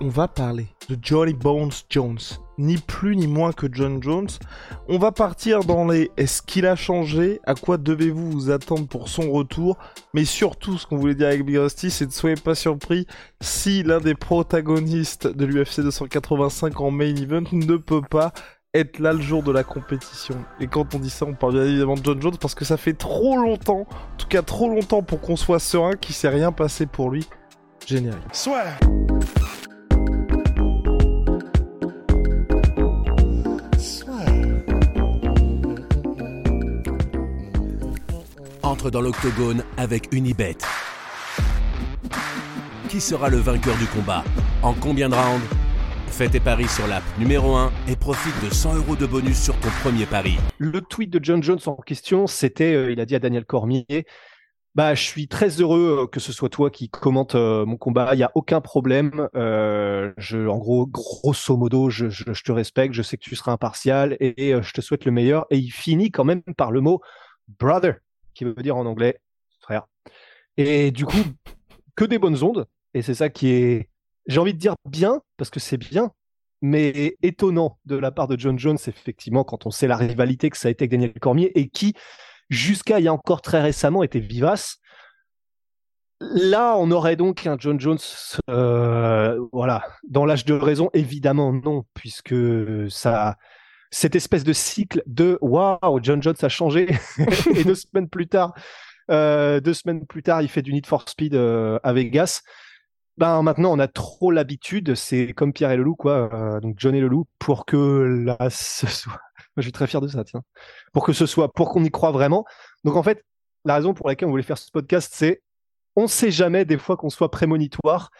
On va parler de Johnny Bones Jones. Ni plus ni moins que John Jones. On va partir dans les est-ce qu'il a changé? À quoi devez-vous vous attendre pour son retour? Mais surtout, ce qu'on voulait dire avec Big Rusty, c'est de soyez pas surpris si l'un des protagonistes de l'UFC 285 en main event ne peut pas être là le jour de la compétition. Et quand on dit ça, on parle bien évidemment de John Jones parce que ça fait trop longtemps, en tout cas trop longtemps pour qu'on soit serein qu'il s'est rien passé pour lui. Générique. Soit. Entre dans l'octogone avec Unibet. Qui sera le vainqueur du combat En combien de rounds Fais tes paris sur l'app numéro 1 et profite de 100 euros de bonus sur ton premier pari. Le tweet de John Jones en question, c'était, euh, il a dit à Daniel Cormier, bah, je suis très heureux euh, que ce soit toi qui commente euh, mon combat. Il n'y a aucun problème. Je, en gros, grosso modo, je, te respecte. Je sais que tu seras impartial et, je te souhaite le meilleur. Et il finit quand même par le mot brother, qui veut dire en anglais frère. Et du coup, que des bonnes ondes. Et c'est ça qui est, j'ai envie de dire bien, parce que c'est bien, mais étonnant de la part de John Jones, effectivement, quand on sait la rivalité que ça a été avec Daniel Cormier et qui, jusqu'à il y a encore très récemment, était vivace. Là, on aurait donc un John Jones, euh, voilà, dans l'âge de raison, évidemment non, puisque ça, cette espèce de cycle de waouh, John Jones a changé, et deux semaines plus tard, euh, deux semaines plus tard, il fait du Need for Speed euh, à Vegas. Ben maintenant, on a trop l'habitude, c'est comme Pierre et le loup, quoi. Euh, donc John et le loup, pour que là, ce soit. Moi, je suis très fier de ça, tiens. Pour que ce soit, pour qu'on y croit vraiment. Donc en fait, la raison pour laquelle on voulait faire ce podcast, c'est on ne sait jamais des fois qu'on soit prémonitoire.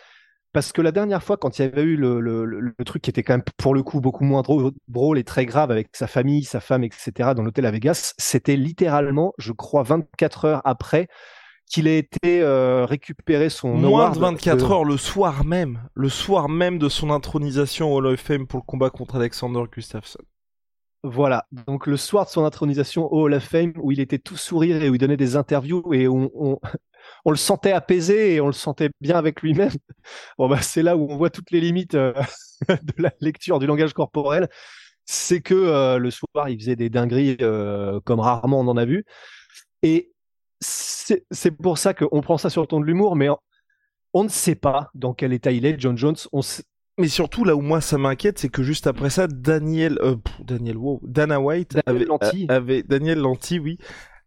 Parce que la dernière fois, quand il y avait eu le, le, le, le truc qui était quand même pour le coup beaucoup moins drôle, et très grave avec sa famille, sa femme, etc., dans l'hôtel à Vegas, c'était littéralement, je crois, 24 heures après qu'il ait été euh, récupéré son moins de 24 de... heures le soir même, le soir même de son intronisation au Hall of Fame pour le combat contre Alexander Gustafsson. Voilà, donc le soir de son intronisation au Hall of Fame où il était tout sourire et où il donnait des interviews et on, on, on le sentait apaisé et on le sentait bien avec lui-même. Bon bah c'est là où on voit toutes les limites euh, de la lecture du langage corporel. C'est que euh, le soir il faisait des dingueries euh, comme rarement on en a vu. Et c'est pour ça qu'on prend ça sur le ton de l'humour, mais on, ne sait pas dans quel état il est, John Jones. On mais surtout, là où moi ça m'inquiète, c'est que juste après ça, Daniel, euh, Daniel, wow, Dana White Daniel avait, Lanty. avait, Daniel Lanty, oui,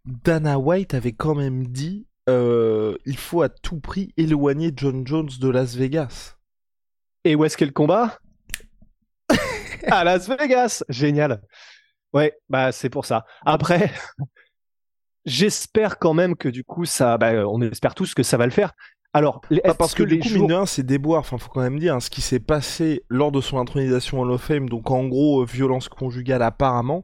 Dana White avait quand même dit, euh, il faut à tout prix éloigner John Jones de Las Vegas. Et où est-ce qu'est le combat? À Las Vegas, génial. Ouais, bah c'est pour ça. Après, J'espère quand même que du coup ça, bah, on espère tous que ça va le faire. Alors, parce que, que du coup, jours... c'est déboire. Enfin, faut quand même dire hein, ce qui s'est passé lors de son intronisation Hall of Fame. Donc, en gros, euh, violence conjugale apparemment.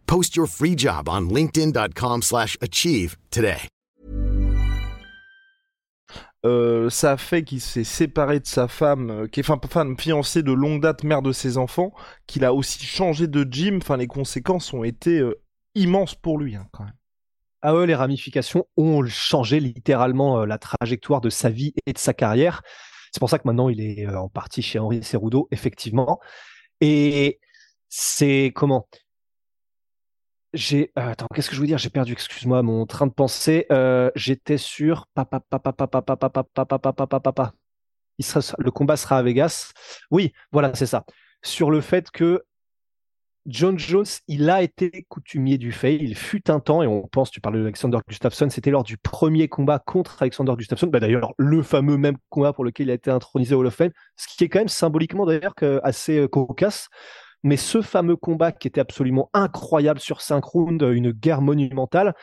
Post your free job on linkedin.com/achieve today. Euh, ça a fait qu'il s'est séparé de sa femme, euh, qui est enfin femme fiancée de longue date, mère de ses enfants, qu'il a aussi changé de gym. Enfin, les conséquences ont été euh, immenses pour lui, hein, quand même. Ah ouais, les ramifications ont changé littéralement euh, la trajectoire de sa vie et de sa carrière. C'est pour ça que maintenant il est euh, en partie chez Henri Cerudo, effectivement. Et c'est comment? Euh, attends, qu'est-ce que je veux dire J'ai perdu, excuse-moi, mon train de pensée. Euh, J'étais sur il sera, le combat sera à Vegas. Oui, voilà, c'est ça. Sur le fait que John Jones, il a été coutumier du fait. Il fut un temps, et on pense, tu parles de Alexander Gustafsson, c'était lors du premier combat contre Alexander Gustafsson. Bah, d'ailleurs, le fameux même combat pour lequel il a été intronisé au Hall ce qui est quand même symboliquement d'ailleurs assez euh, cocasse. Mais ce fameux combat qui était absolument incroyable sur 5 rounds, une guerre monumentale,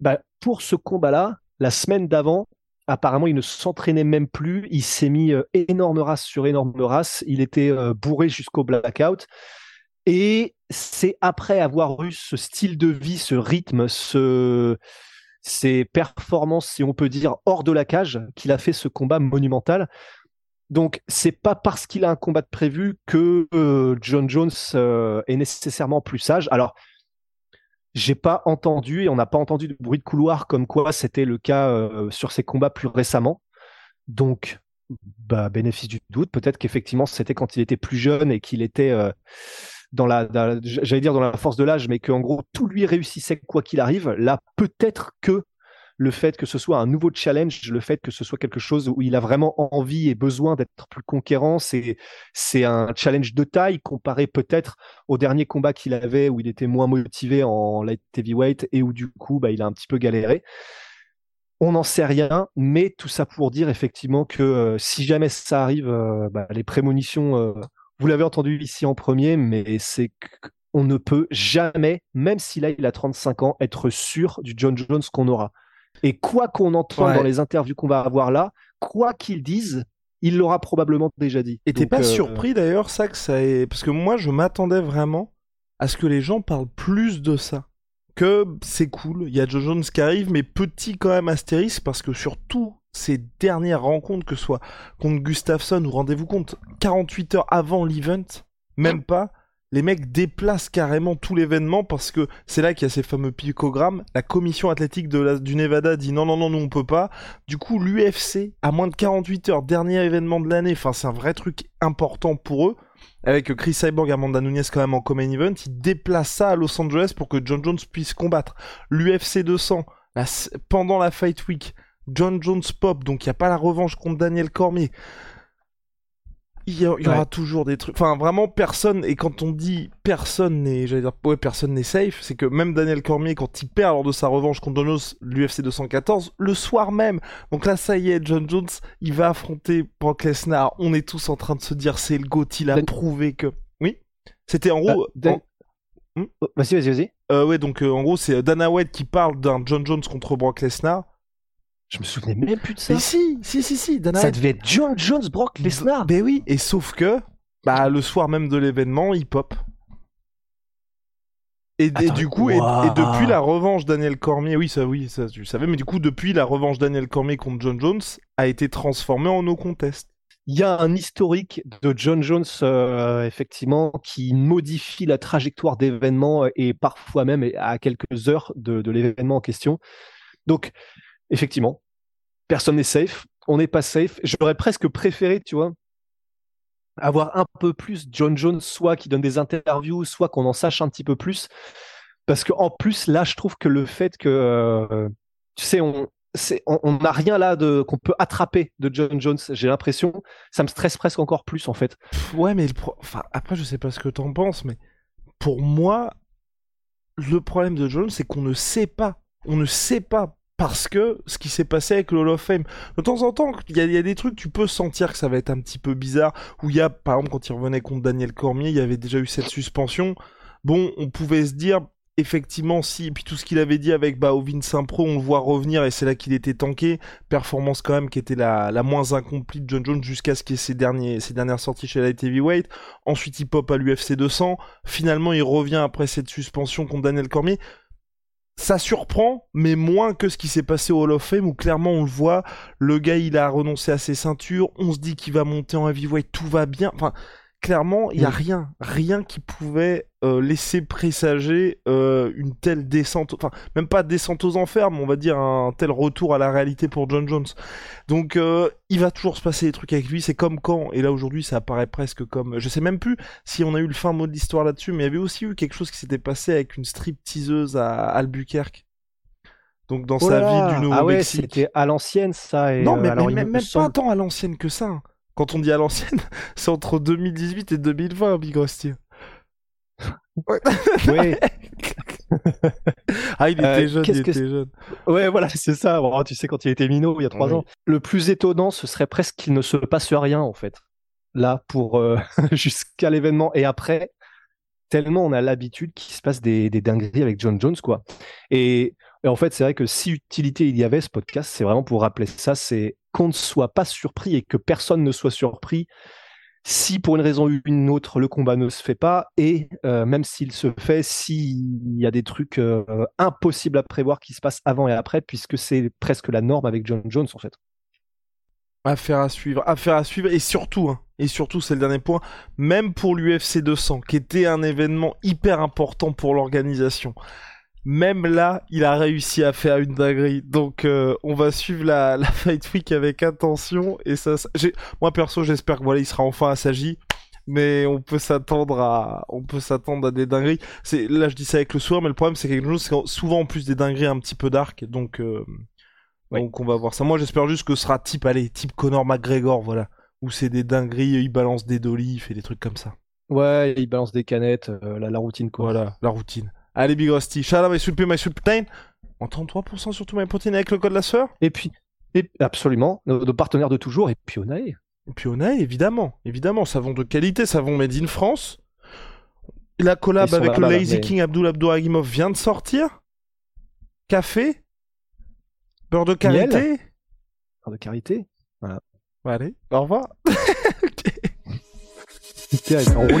bah, pour ce combat-là, la semaine d'avant, apparemment, il ne s'entraînait même plus. Il s'est mis euh, énorme race sur énorme race. Il était euh, bourré jusqu'au blackout. Et c'est après avoir eu ce style de vie, ce rythme, ce, ces performances, si on peut dire, hors de la cage, qu'il a fait ce combat monumental. Donc, c'est pas parce qu'il a un combat de prévu que euh, John Jones euh, est nécessairement plus sage. Alors, j'ai pas entendu et on n'a pas entendu de bruit de couloir comme quoi c'était le cas euh, sur ses combats plus récemment. Donc, bah, bénéfice du doute, peut-être qu'effectivement c'était quand il était plus jeune et qu'il était dans la, j'allais dire dans la force de l'âge, mais qu'en gros tout lui réussissait quoi qu'il arrive. Là, peut-être que le fait que ce soit un nouveau challenge, le fait que ce soit quelque chose où il a vraiment envie et besoin d'être plus conquérant, c'est un challenge de taille comparé peut-être au dernier combat qu'il avait où il était moins motivé en light heavyweight et où du coup bah, il a un petit peu galéré. On n'en sait rien, mais tout ça pour dire effectivement que euh, si jamais ça arrive, euh, bah, les prémonitions euh, vous l'avez entendu ici en premier, mais c'est qu'on ne peut jamais, même s'il a, il a 35 ans, être sûr du John Jones qu'on aura. Et quoi qu'on entende dans les interviews qu'on va avoir là, quoi qu'il dise, il l'aura probablement déjà dit. Et t'es pas euh, surpris d'ailleurs, ça, que ça est. Parce que moi, je m'attendais vraiment à ce que les gens parlent plus de ça. Que c'est cool, il y a John Jones qui arrive, mais petit quand même astérisque, parce que surtout ces dernières rencontres, que ce soit contre Gustafsson ou rendez-vous compte, 48 heures avant l'event, même pas, les mecs déplacent carrément tout l'événement parce que c'est là qu'il y a ces fameux picogrammes. La commission athlétique du Nevada dit non, non, non, nous on peut pas. Du coup, l'UFC, à moins de 48 heures, dernier événement de l'année, enfin c'est un vrai truc important pour eux. Avec Chris Cyborg, Amanda Nunes quand même en common event, ils déplacent ça à Los Angeles pour que John Jones puisse combattre. L'UFC 200, pendant la Fight Week, John Jones pop, donc il n'y a pas la revanche contre Daniel Cormier. Il y, aura toujours des trucs. Enfin, vraiment, personne. Et quand on dit personne n'est, j'allais dire, ouais, personne n'est safe, c'est que même Daniel Cormier, quand il perd lors de sa revanche contre Jones, l'UFC 214, le soir même. Donc là, ça y est, John Jones, il va affronter Brock Lesnar. On est tous en train de se dire, c'est le GOAT, il a prouvé que. Oui? C'était en gros. Euh, hmm? Oh, vas-y, vas-y, vas-y. Euh, ouais, donc euh, en gros, c'est Dana White qui parle d'un John Jones contre Brock Lesnar. Je me souvenais même plus de ça. Mais si, si, si, si. ça devait être John Jones, Brock Lesnar. Ben oui, et sauf que, bah, le soir même de l'événement, il pop. Et, du coup, et, depuis la revanche Daniel Cormier, oui, ça, oui, ça, tu savais, mais du coup, depuis la revanche Daniel Cormier contre John Jones, a été transformé en no contest. Il y a un historique de John Jones, euh, effectivement, qui modifie la trajectoire d'événements et parfois même à quelques heures de, de l'événement en question. Donc, effectivement, personne n'est safe. On n'est pas safe. J'aurais presque préféré, tu vois, avoir un peu plus John Jones, soit qui donne des interviews, soit qu'on en sache un petit peu plus. Parce qu'en plus, là, je trouve que le fait que, euh, tu sais, on n'a rien là qu'on peut attraper de John Jones. J'ai l'impression, ça me stresse presque encore plus en fait. Ouais, mais après, je sais pas ce que t'en penses, mais pour moi, le problème de Jones, c'est qu'on ne sait pas. On ne sait pas parce que ce qui s'est passé avec le Hall of Fame. De temps en temps, il y, a des trucs, tu peux sentir que ça va être un petit peu bizarre. Où il y a, par exemple, quand il revenait contre Daniel Cormier, il y avait déjà eu cette suspension. Bon, on pouvait se dire, effectivement, si, puis tout ce qu'il avait dit avec bah, Ovin Saint-Pro, on le voit revenir et c'est là qu'il était tanké. Performance quand même qui était la, la moins incomplète de John Jones jusqu'à ce qu'il ait ses, derniers, ses dernières sorties chez Light Heavyweight. Ensuite, il pop à l'UFC 200. Finalement, il revient après cette suspension contre Daniel Cormier ça surprend, mais moins que ce qui s'est passé au Hall of Fame où clairement on le voit, le gars il a renoncé à ses ceintures, on se dit qu'il va monter en heavyweight, tout va bien. Enfin, clairement, il y a mm. rien, rien qui pouvait euh, laisser présager euh, une telle descente, enfin même pas descente aux enfers, mais on va dire un tel retour à la réalité pour John Jones. Donc euh, il va toujours se passer des trucs avec lui, c'est comme quand, et là aujourd'hui ça apparaît presque comme, je sais même plus si on a eu le fin mot de l'histoire là-dessus, mais il y avait aussi eu quelque chose qui s'était passé avec une strip teaseuse à Albuquerque. Donc dans Oh sa vie du Ah ouais, Nouveau-Mexique. c'était à l'ancienne ça. Et, non, mais, alors, mais- me même semble- pas tant à l'ancienne que ça. Quand on dit à l'ancienne, c'est entre 2018 et 2020, Big Rusty. Ouais. Ah, il était Euh, jeune, il qu'est-ce que était jeune. Ouais, voilà, c'est ça. Bon, tu sais, quand il était minot, il y a trois Oui. ans. Le plus étonnant, ce serait presque qu'il ne se passe rien, en fait. Là, pour euh, jusqu'à l'événement. Et après, tellement on a l'habitude qu'il se passe des, dingueries avec John Jones, quoi. Et, et en fait, c'est vrai que si utilité il y avait, ce podcast, c'est vraiment pour rappeler ça, c'est qu'on ne soit pas surpris et que personne ne soit surpris si pour une raison ou une autre le combat ne se fait pas et euh, même s'il se fait, s'il y a des trucs euh, impossibles à prévoir qui se passent avant et après, puisque c'est presque la norme avec John Jones en fait. Affaire à suivre, affaire à suivre, et surtout, hein, et surtout, c'est le dernier point, même pour l'UFC 200, qui était un événement hyper important pour l'organisation, même là, il a réussi à faire une dinguerie. Donc, euh, on va suivre la, la Fight Week avec attention, et ça, moi perso, j'espère que voilà, il sera enfin assagi. Mais on peut s'attendre à, on peut s'attendre à des dingueries. C'est là, je dis ça avec le soir, mais le problème c'est quelque chose, c'est souvent en plus des dingueries un petit peu dark, donc. euh, Ouais. Donc on va voir ça. Moi j'espère juste que ce sera type, allez, type Conor McGregor, voilà. Où c'est des dingueries, il balance des dolly, il fait des trucs comme ça. Ouais, il balance des canettes, euh, la, la routine quoi. Voilà, la routine. Allez Big Rusty, shout out my super, my protein. En 33% sur tout my protein avec le code la sueur. Et puis, et, absolument, nos, nos partenaires de toujours, et puis Onae. Et puis on a évidemment, évidemment, savon de qualité, savon made in France. La collab avec le Lazy mais- King Abdul Abdouragimov vient de sortir. Café. Beurre de karité. de carité. Allez, au revoir. Super, roue